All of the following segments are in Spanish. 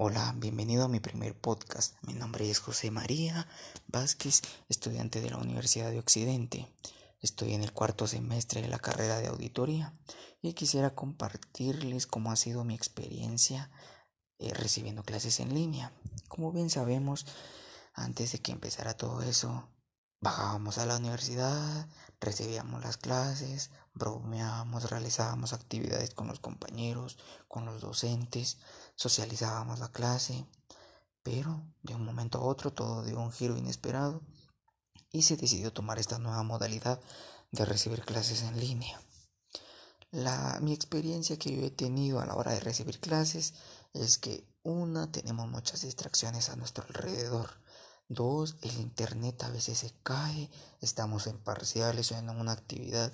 Hola, bienvenido a mi primer podcast. Mi nombre es José María Vázquez, estudiante de la Universidad de Occidente. Estoy en el cuarto semestre de la carrera de auditoría y quisiera compartirles cómo ha sido mi experiencia eh, recibiendo clases en línea. Como bien sabemos, antes de que empezara todo eso, bajábamos a la universidad, recibíamos las clases, bromeábamos, realizábamos actividades con los compañeros, con los docentes, socializábamos la clase, pero de un momento a otro todo dio un giro inesperado y se decidió tomar esta nueva modalidad de recibir clases en línea. La, mi experiencia que yo he tenido a la hora de recibir clases es que una, tenemos muchas distracciones a nuestro alrededor. Dos, el internet a veces se cae, estamos en parciales o en una actividad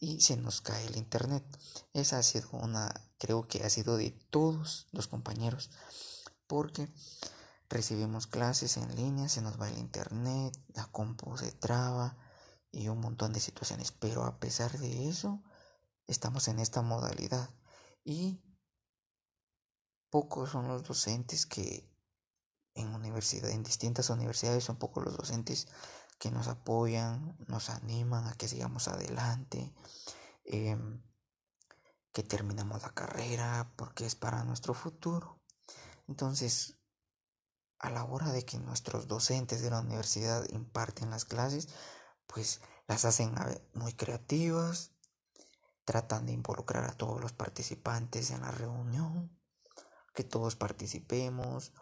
y se nos cae el internet. Esa ha sido una, creo que ha sido de todos los compañeros, porque recibimos clases en línea, se nos va el internet, la compu se traba y un montón de situaciones, pero a pesar de eso, estamos en esta modalidad y pocos son los docentes que en universidad, en distintas universidades son pocos los docentes que nos apoyan, nos animan a que sigamos adelante, em, que terminemos la carrera, porque es para nuestro futuro. Entonces, a la hora de que nuestros docentes de la universidad imparten las clases, pues las hacen muy creativas, tratan de involucrar a todos los participantes en la reunión, que todos participemos,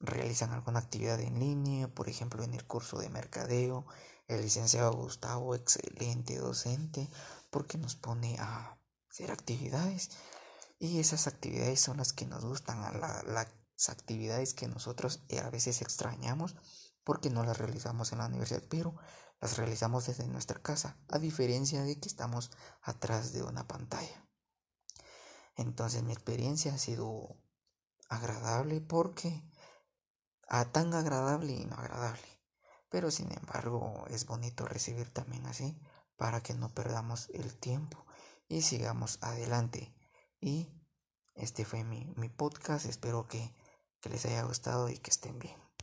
realizan alguna actividad en línea, por ejemplo en el curso de mercadeo, el licenciado Gustavo, excelente docente, porque nos pone a hacer actividades y esas actividades son las que nos gustan, las actividades que nosotros eh, a veces extrañamos porque no las realizamos en la universidad, pero las realizamos desde nuestra casa, a diferencia de que estamos atrás de una pantalla. Entonces mi experiencia ha sido agradable porque a tan agradable y no agradable. Pero sin embargo es bonito recibir también así para que no perdamos el tiempo y sigamos adelante. Y este fue mi, mi podcast, espero que, que les haya gustado y que estén bien.